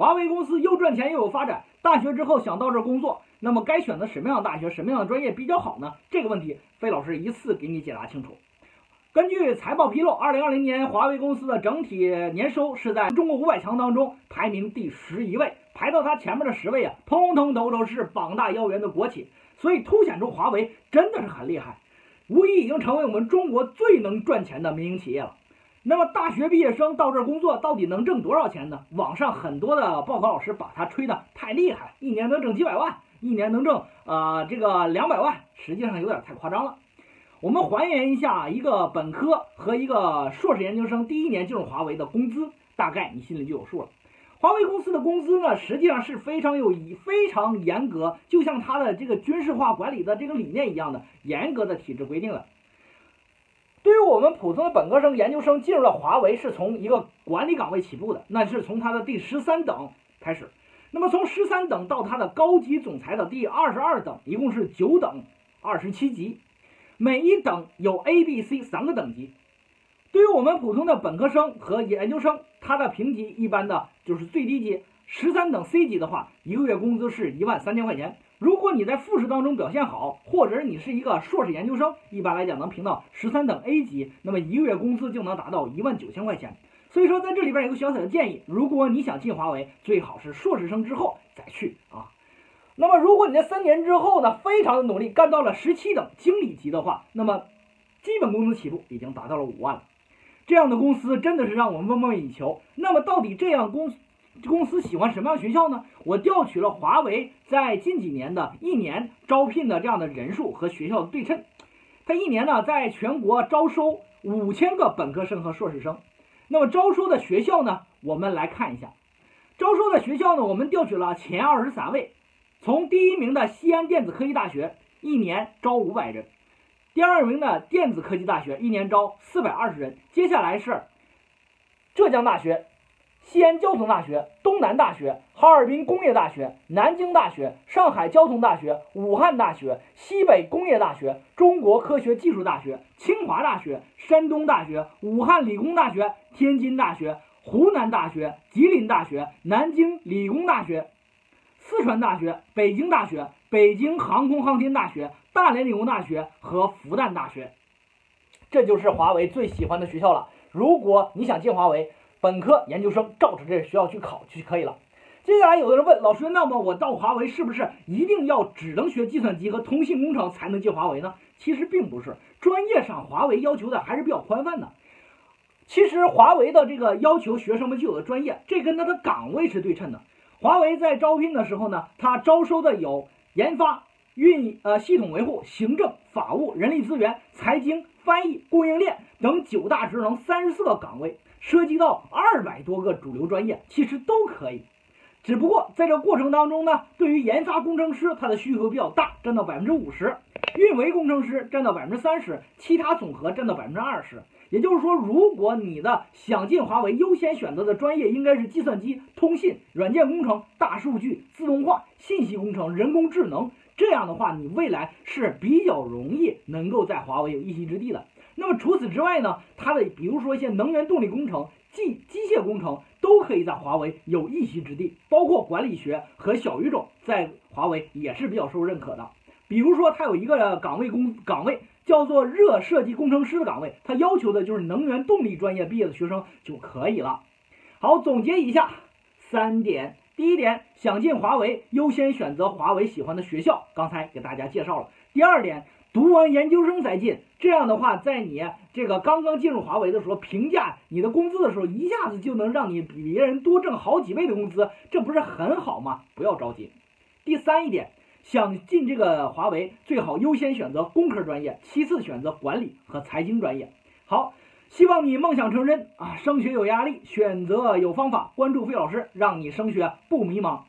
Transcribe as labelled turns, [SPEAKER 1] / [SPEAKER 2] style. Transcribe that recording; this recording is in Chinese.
[SPEAKER 1] 华为公司又赚钱又有发展，大学之后想到这儿工作，那么该选择什么样的大学、什么样的专业比较好呢？这个问题，费老师一次给你解答清楚。根据财报披露，二零二零年华为公司的整体年收是在中国五百强当中排名第十一位，排到它前面的十位啊，通通都都是膀大腰圆的国企，所以凸显出华为真的是很厉害，无疑已经成为我们中国最能赚钱的民营企业了。那么大学毕业生到这儿工作，到底能挣多少钱呢？网上很多的报考老师把它吹得太厉害，一年能挣几百万，一年能挣呃这个两百万，实际上有点太夸张了。我们还原一下一个本科和一个硕士研究生第一年进入华为的工资，大概你心里就有数了。华为公司的工资呢，实际上是非常有非常严格，就像它的这个军事化管理的这个理念一样的严格的体制规定的。对于我们普通的本科生、研究生进入了华为，是从一个管理岗位起步的，那是从他的第十三等开始。那么从十三等到他的高级总裁的第二十二等，一共是九等二十七级。每一等有 A、B、C 三个等级。对于我们普通的本科生和研究生，他的评级一般的就是最低级十三等 C 级的话，一个月工资是一万三千块钱。如果你在复试当中表现好，或者你是一个硕士研究生，一般来讲能评到十三等 A 级，那么一个月工资就能达到一万九千块钱。所以说，在这里边有个小小的建议，如果你想进华为，最好是硕士生之后再去啊。那么，如果你在三年之后呢，非常的努力，干到了十七等经理级的话，那么基本工资起步已经达到了五万了。这样的公司真的是让我们梦寐以求。那么，到底这样公司公司喜欢什么样的学校呢？我调取了华为在近几年的一年招聘的这样的人数和学校的对称。它一年呢，在全国招收五千个本科生和硕士生。那么招收的学校呢，我们来看一下。招收的学校呢，我们调取了前二十三位。从第一名的西安电子科技大学，一年招五百人；第二名的电子科技大学，一年招四百二十人。接下来是浙江大学、西安交通大学、东南大学、哈尔滨工业大学、南京大学、上海交通大学、武汉大学、西北工业大学、中国科学技术大学、清华大学、山东大学、武汉理工大学、天津大学、湖南大学、吉林大学、南京理工大学。四川大学、北京大学、北京航空航天大学、大连理工大学和复旦大学，这就是华为最喜欢的学校了。如果你想进华为，本科、研究生照着这学校去考就可以了。接下来有的人问老师，那么我到华为是不是一定要只能学计算机和通信工程才能进华为呢？其实并不是，专业上华为要求的还是比较宽泛的。其实华为的这个要求学生们具有的专业，这跟他的岗位是对称的。华为在招聘的时候呢，它招收的有研发、运呃系统维护、行政、法务、人力资源、财经、翻译、供应链等九大职能三十四个岗位，涉及到二百多个主流专业，其实都可以。只不过在这过程当中呢，对于研发工程师，他的需求比较大，占到百分之五十；运维工程师占到百分之三十，其他总和占到百分之二十。也就是说，如果你的想进华为，优先选择的专业应该是计算机、通信、软件工程、大数据、自动化、信息工程、人工智能。这样的话，你未来是比较容易能够在华为有一席之地的。那么除此之外呢，它的比如说一些能源动力工程、机机械工程都可以在华为有一席之地，包括管理学和小语种在华为也是比较受认可的。比如说，它有一个岗位工岗位。叫做热设计工程师的岗位，它要求的就是能源动力专业毕业的学生就可以了。好，总结一下三点：第一点，想进华为，优先选择华为喜欢的学校，刚才给大家介绍了。第二点，读完研究生再进，这样的话，在你这个刚刚进入华为的时候，评价你的工资的时候，一下子就能让你比别人多挣好几倍的工资，这不是很好吗？不要着急。第三一点。想进这个华为，最好优先选择工科专业，其次选择管理和财经专业。好，希望你梦想成真啊！升学有压力，选择有方法。关注费老师，让你升学不迷茫。